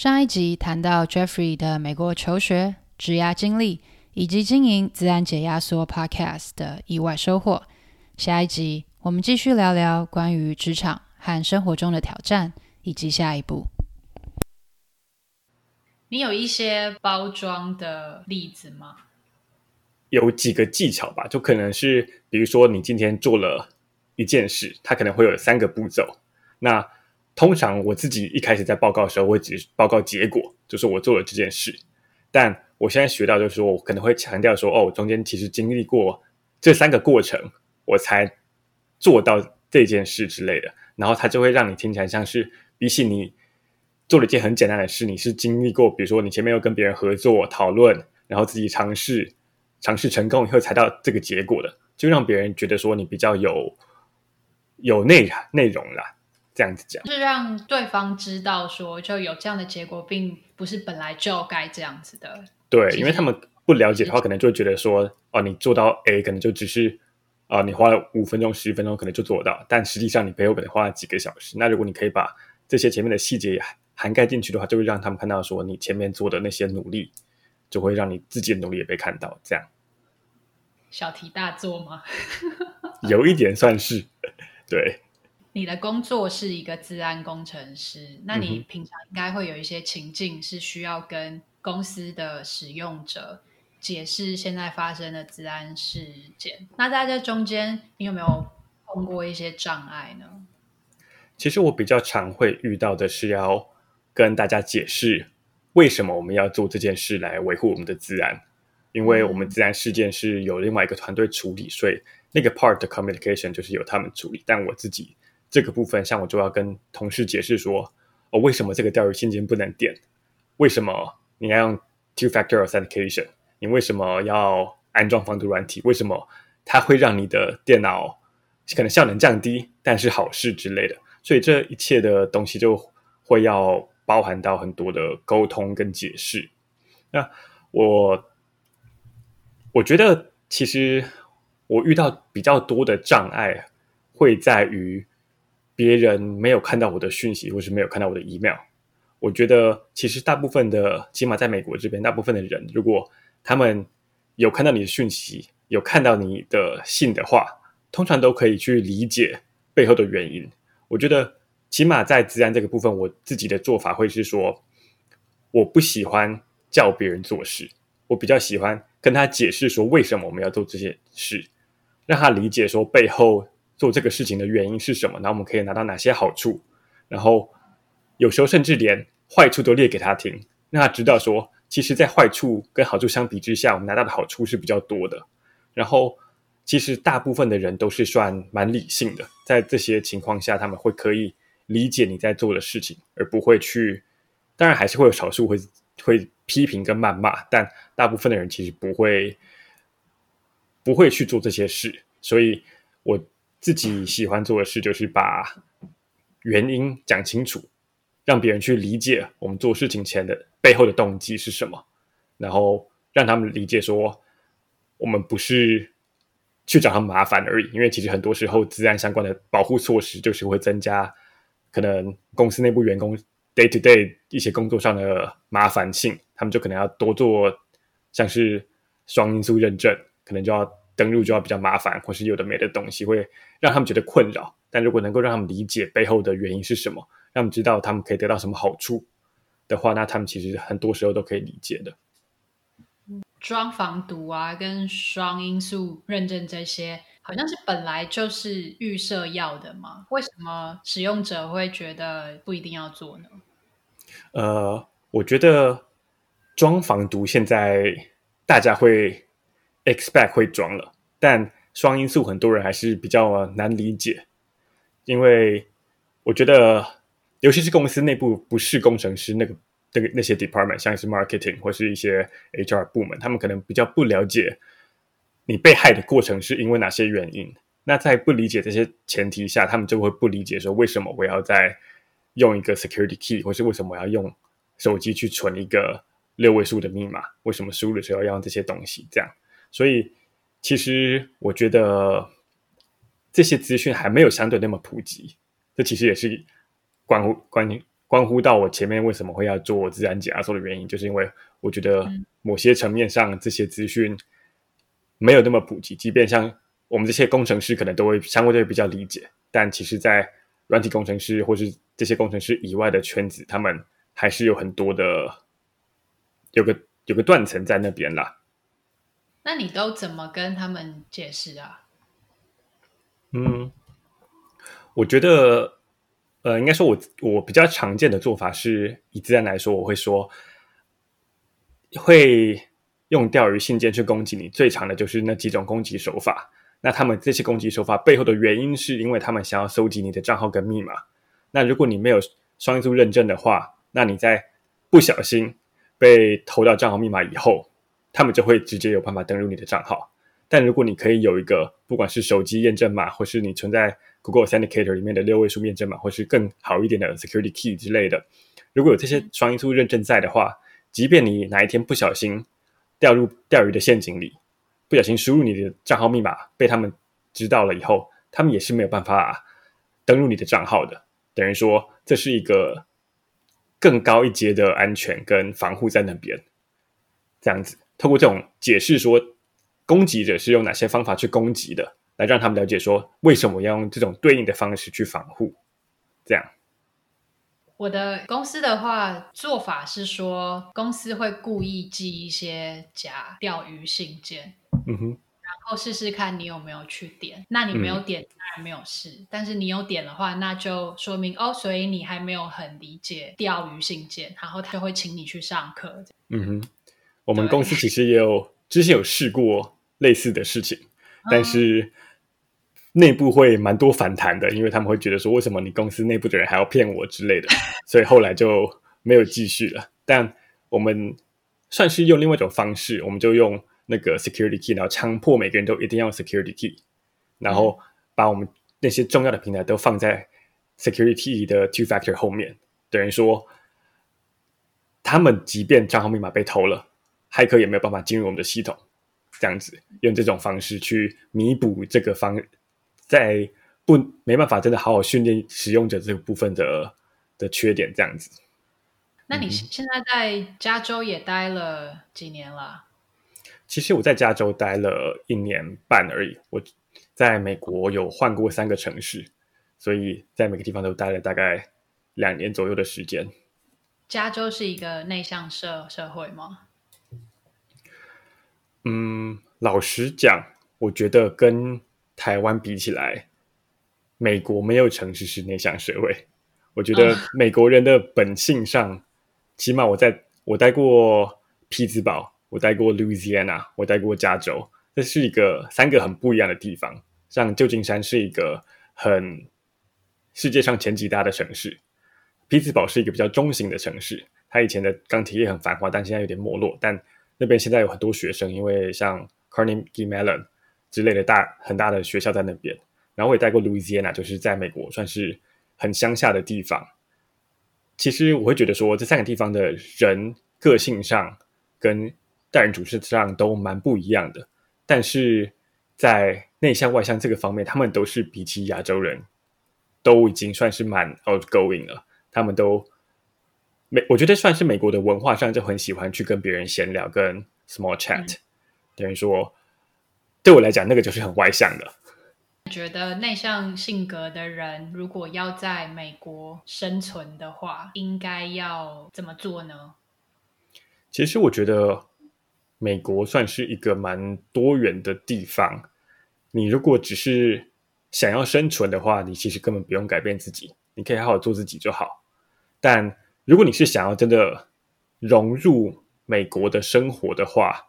上一集谈到 Jeffrey 的美国求学、职涯经历，以及经营自然解压缩 Podcast 的意外收获。下一集我们继续聊聊关于职场和生活中的挑战，以及下一步。你有一些包装的例子吗？有几个技巧吧，就可能是，比如说你今天做了一件事，它可能会有三个步骤。那通常我自己一开始在报告的时候，我会只报告结果，就是我做了这件事。但我现在学到就是说，我可能会强调说，哦，中间其实经历过这三个过程，我才做到这件事之类的。然后它就会让你听起来像是比起你做了一件很简单的事，你是经历过，比如说你前面又跟别人合作讨论，然后自己尝试尝试成功以后才到这个结果的，就让别人觉得说你比较有有内内容啦。这样子讲，是让对方知道说，就有这样的结果，并不是本来就该这样子的。对，因为他们不了解的话，可能就会觉得说，哦，你做到 A，可能就只是，啊、呃，你花了五分钟、十分钟，可能就做到，但实际上你背后可能花了几个小时。那如果你可以把这些前面的细节涵盖进去的话，就会让他们看到说，你前面做的那些努力，就会让你自己的努力也被看到。这样，小题大做吗？有一点算是，对。你的工作是一个治安工程师，那你平常应该会有一些情境是需要跟公司的使用者解释现在发生的治安事件。那在这中间，你有没有碰过一些障碍呢？其实我比较常会遇到的是要跟大家解释为什么我们要做这件事来维护我们的治安，因为我们治安事件是有另外一个团队处理，所以那个 part 的 communication 就是由他们处理，但我自己。这个部分，像我就要跟同事解释说，哦，为什么这个钓鱼信件不能点？为什么你要用 two-factor authentication？你为什么要安装防毒软体？为什么它会让你的电脑可能效能降低，但是好事之类的？所以这一切的东西就会要包含到很多的沟通跟解释。那我我觉得，其实我遇到比较多的障碍会在于。别人没有看到我的讯息，或是没有看到我的 email，我觉得其实大部分的，起码在美国这边，大部分的人，如果他们有看到你的讯息，有看到你的信的话，通常都可以去理解背后的原因。我觉得起码在资安这个部分，我自己的做法会是说，我不喜欢叫别人做事，我比较喜欢跟他解释说为什么我们要做这些事，让他理解说背后。做这个事情的原因是什么？然后我们可以拿到哪些好处？然后有时候甚至连坏处都列给他听，让他知道说，其实，在坏处跟好处相比之下，我们拿到的好处是比较多的。然后，其实大部分的人都是算蛮理性的，在这些情况下，他们会可以理解你在做的事情，而不会去。当然，还是会有少数会会批评跟谩骂，但大部分的人其实不会不会去做这些事。所以，我。自己喜欢做的事就是把原因讲清楚，让别人去理解我们做事情前的背后的动机是什么，然后让他们理解说，我们不是去找他们麻烦而已。因为其实很多时候，资安相关的保护措施就是会增加可能公司内部员工 day to day 一些工作上的麻烦性，他们就可能要多做像是双因素认证，可能就要。登录就要比较麻烦，或是有的没的东西会让他们觉得困扰。但如果能够让他们理解背后的原因是什么，让他们知道他们可以得到什么好处的话，那他们其实很多时候都可以理解的。装防毒啊，跟双因素认证这些，好像是本来就是预设要的吗？为什么使用者会觉得不一定要做呢？呃，我觉得装防毒现在大家会。Expect 会装了，但双因素很多人还是比较难理解，因为我觉得，尤其是公司内部不是工程师那个那个那些 department，像是 marketing 或是一些 HR 部门，他们可能比较不了解你被害的过程是因为哪些原因。那在不理解这些前提下，他们就会不理解说，为什么我要在用一个 security key，或是为什么我要用手机去存一个六位数的密码？为什么输入的时候要用这些东西？这样。所以，其实我觉得这些资讯还没有相对那么普及。这其实也是关乎关关乎到我前面为什么会要做自然解压缩的原因，就是因为我觉得某些层面上这些资讯没有那么普及，即便像我们这些工程师可能都会相对比较理解，但其实在软体工程师或是这些工程师以外的圈子，他们还是有很多的有个有个断层在那边啦。那你都怎么跟他们解释啊？嗯，我觉得，呃，应该说我我比较常见的做法是，以自然来说，我会说，会用钓鱼信件去攻击你，最常的就是那几种攻击手法。那他们这些攻击手法背后的原因，是因为他们想要搜集你的账号跟密码。那如果你没有双因素认证的话，那你在不小心被偷到账号密码以后，他们就会直接有办法登录你的账号。但如果你可以有一个，不管是手机验证码，或是你存在 Google Authenticator 里面的六位数验证码，或是更好一点的 Security Key 之类的，如果有这些双因素认证在的话，即便你哪一天不小心掉入钓鱼的陷阱里，不小心输入你的账号密码被他们知道了以后，他们也是没有办法登录你的账号的。等于说，这是一个更高一阶的安全跟防护在那边。这样子，透过这种解释说，攻击者是用哪些方法去攻击的，来让他们了解说，为什么要用这种对应的方式去防护。这样，我的公司的话做法是说，公司会故意寄一些假钓鱼信件。嗯哼。然后试试看你有没有去点，那你没有点当然没有事，嗯、但是你有点的话，那就说明哦，所以你还没有很理解钓鱼信件，然后他就会请你去上课。嗯哼，我们公司其实也有之前有试过类似的事情，但是内部会蛮多反弹的，因为他们会觉得说，为什么你公司内部的人还要骗我之类的，所以后来就没有继续了。但我们算是用另外一种方式，我们就用。那个 security key，然后强迫每个人都一定要 security key，然后把我们那些重要的平台都放在 security 的 two factor 后面，等于说，他们即便账号密码被偷了，骇客也没有办法进入我们的系统。这样子用这种方式去弥补这个方，在不没办法真的好好训练使用者这个部分的的缺点。这样子。那你现在在加州也待了几年了？其实我在加州待了一年半而已。我在美国有换过三个城市，所以在每个地方都待了大概两年左右的时间。加州是一个内向社社会吗？嗯，老实讲，我觉得跟台湾比起来，美国没有城市是内向社会。我觉得美国人的本性上，嗯、起码我在我待过匹兹堡。我待过 Louisiana，我待过加州，这是一个三个很不一样的地方。像旧金山是一个很世界上前几大的城市，匹兹堡是一个比较中型的城市。它以前的钢铁业很繁华，但现在有点没落。但那边现在有很多学生，因为像 Carnegie Mellon 之类的大很大的学校在那边。然后我也待过 Louisiana，就是在美国算是很乡下的地方。其实我会觉得说，这三个地方的人个性上跟待人处事上都蛮不一样的，但是在内向外向这个方面，他们都是比起亚洲人都已经算是蛮 outgoing 了。他们都美，我觉得算是美国的文化上就很喜欢去跟别人闲聊，跟 small chat。嗯、等于说，对我来讲，那个就是很外向的。觉得内向性格的人，如果要在美国生存的话，应该要怎么做呢？其实我觉得。美国算是一个蛮多元的地方。你如果只是想要生存的话，你其实根本不用改变自己，你可以好好做自己就好。但如果你是想要真的融入美国的生活的话，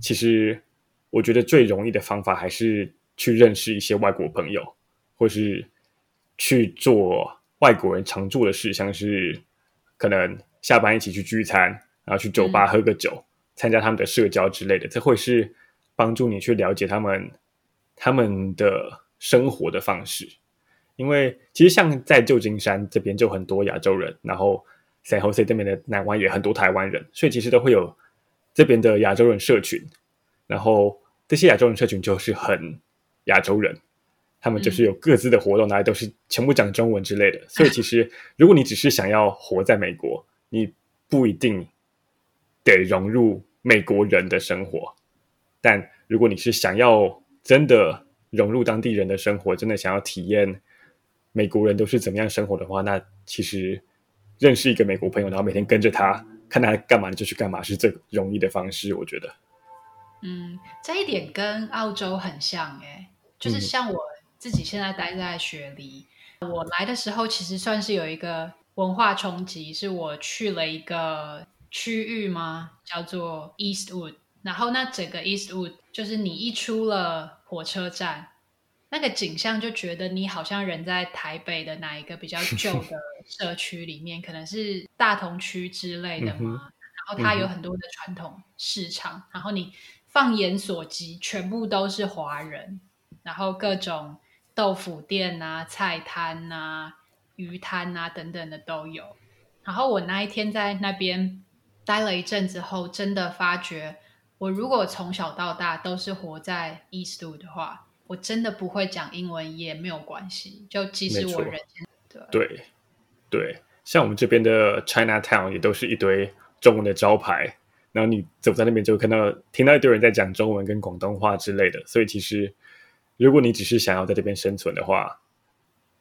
其实我觉得最容易的方法还是去认识一些外国朋友，或是去做外国人常做的事，像是可能下班一起去聚餐，然后去酒吧喝个酒。嗯参加他们的社交之类的，这会是帮助你去了解他们他们的生活的方式。因为其实像在旧金山这边就很多亚洲人，然后 San Jose 这边的南湾也很多台湾人，所以其实都会有这边的亚洲人社群。然后这些亚洲人社群就是很亚洲人，他们就是有各自的活动，哪里都是全部讲中文之类的。所以其实，如果你只是想要活在美国，你不一定得融入美国人的生活。但如果你是想要真的融入当地人的生活，真的想要体验美国人都是怎么样生活的话，那其实认识一个美国朋友，然后每天跟着他，看他干嘛你就去干嘛，是最容易的方式，我觉得。嗯，这一点跟澳洲很像诶，就是像我。自己现在待在雪梨，我来的时候其实算是有一个文化冲击，是我去了一个区域吗？叫做 Eastwood，然后那整个 Eastwood 就是你一出了火车站，那个景象就觉得你好像人在台北的哪一个比较旧的社区里面，可能是大同区之类的嘛。然后它有很多的传统市场，然后你放眼所及，全部都是华人，然后各种。豆腐店啊、菜摊啊、鱼摊啊等等的都有。然后我那一天在那边待了一阵子后，真的发觉，我如果从小到大都是活在 Eastwood 的话，我真的不会讲英文也没有关系。就即使我人对对对，像我们这边的 Chinatown 也都是一堆中文的招牌，然后你走在那边就看到听到一堆人在讲中文跟广东话之类的，所以其实。如果你只是想要在这边生存的话，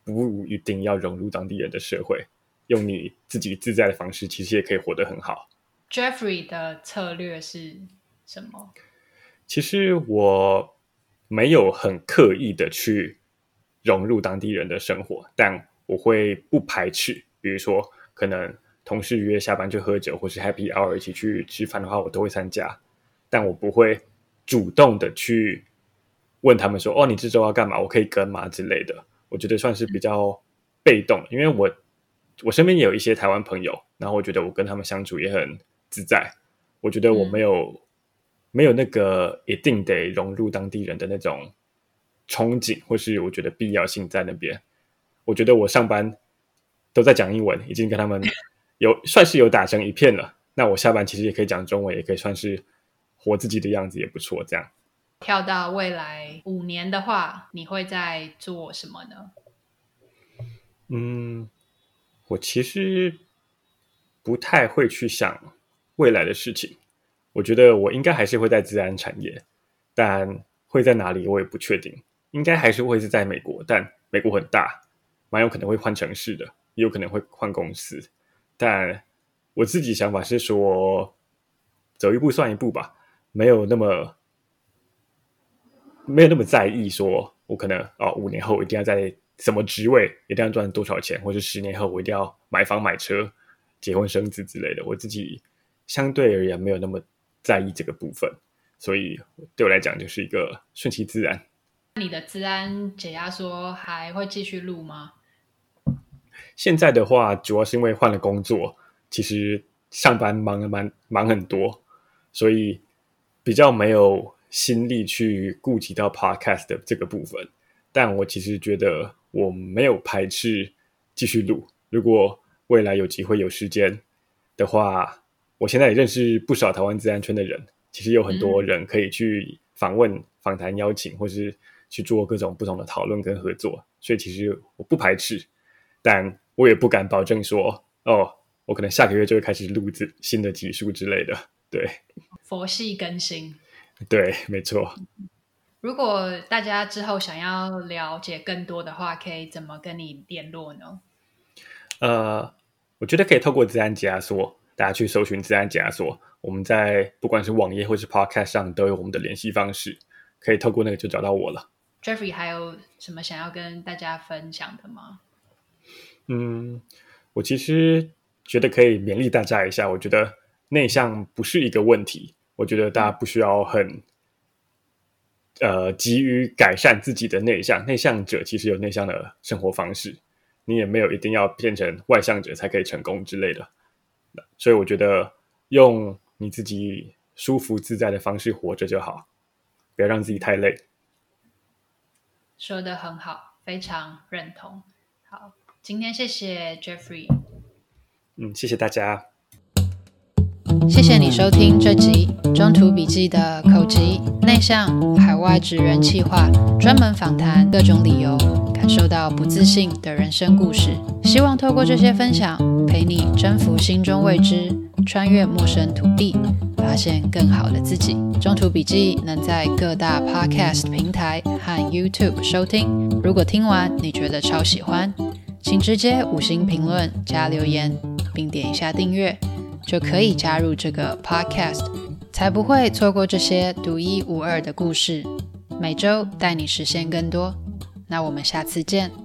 不一定要融入当地人的社会，用你自己自在的方式，其实也可以活得很好。Jeffrey 的策略是什么？其实我没有很刻意的去融入当地人的生活，但我会不排斥，比如说可能同事约下班去喝酒，或是 Happy Hour 一起去吃饭的话，我都会参加，但我不会主动的去。问他们说：“哦，你这周要干嘛？我可以跟吗？”之类的，我觉得算是比较被动，因为我我身边也有一些台湾朋友，然后我觉得我跟他们相处也很自在。我觉得我没有、没有那个一定得融入当地人的那种憧憬，或是我觉得必要性在那边。我觉得我上班都在讲英文，已经跟他们有算是有打成一片了。那我下班其实也可以讲中文，也可以算是活自己的样子，也不错。这样。跳到未来五年的话，你会在做什么呢？嗯，我其实不太会去想未来的事情。我觉得我应该还是会在自然产业，但会在哪里我也不确定。应该还是会是在美国，但美国很大，蛮有可能会换城市的，也有可能会换公司。但我自己想法是说，走一步算一步吧，没有那么。没有那么在意说，说我可能哦，五年后我一定要在什么职位，一定要赚多少钱，或者十年后我一定要买房买车、结婚生子之类的。我自己相对而言没有那么在意这个部分，所以对我来讲就是一个顺其自然。你的治安解压缩还会继续录吗？现在的话，主要是因为换了工作，其实上班忙了蛮忙很多，所以比较没有。心力去顾及到 podcast 的这个部分，但我其实觉得我没有排斥继续录。如果未来有机会有时间的话，我现在也认识不少台湾自然圈的人，其实有很多人可以去访问、访谈、邀请，或是去做各种不同的讨论跟合作。所以其实我不排斥，但我也不敢保证说，哦，我可能下个月就会开始录制新的集数之类的。对，佛系更新。对，没错。如果大家之后想要了解更多的话，可以怎么跟你联络呢？呃，我觉得可以透过自然解压缩，大家去搜寻自然解压所。我们在不管是网页或是 Podcast 上都有我们的联系方式，可以透过那个就找到我了。Jeffrey 还有什么想要跟大家分享的吗？嗯，我其实觉得可以勉励大家一下，我觉得内向不是一个问题。我觉得大家不需要很，呃，急于改善自己的内向。内向者其实有内向的生活方式，你也没有一定要变成外向者才可以成功之类的。所以我觉得用你自己舒服自在的方式活着就好，不要让自己太累。说得很好，非常认同。好，今天谢谢 Jeffrey。嗯，谢谢大家。谢谢你收听这集《中途笔记》的口吃、内向、海外职人企划，专门访谈各种理由，感受到不自信的人生故事。希望透过这些分享，陪你征服心中未知，穿越陌生土地，发现更好的自己。中途笔记能在各大 Podcast 平台和 YouTube 收听。如果听完你觉得超喜欢，请直接五星评论加留言，并点一下订阅，就可以加入这个 Podcast，才不会错过这些独一无二的故事。每周带你实现更多。那我们下次见。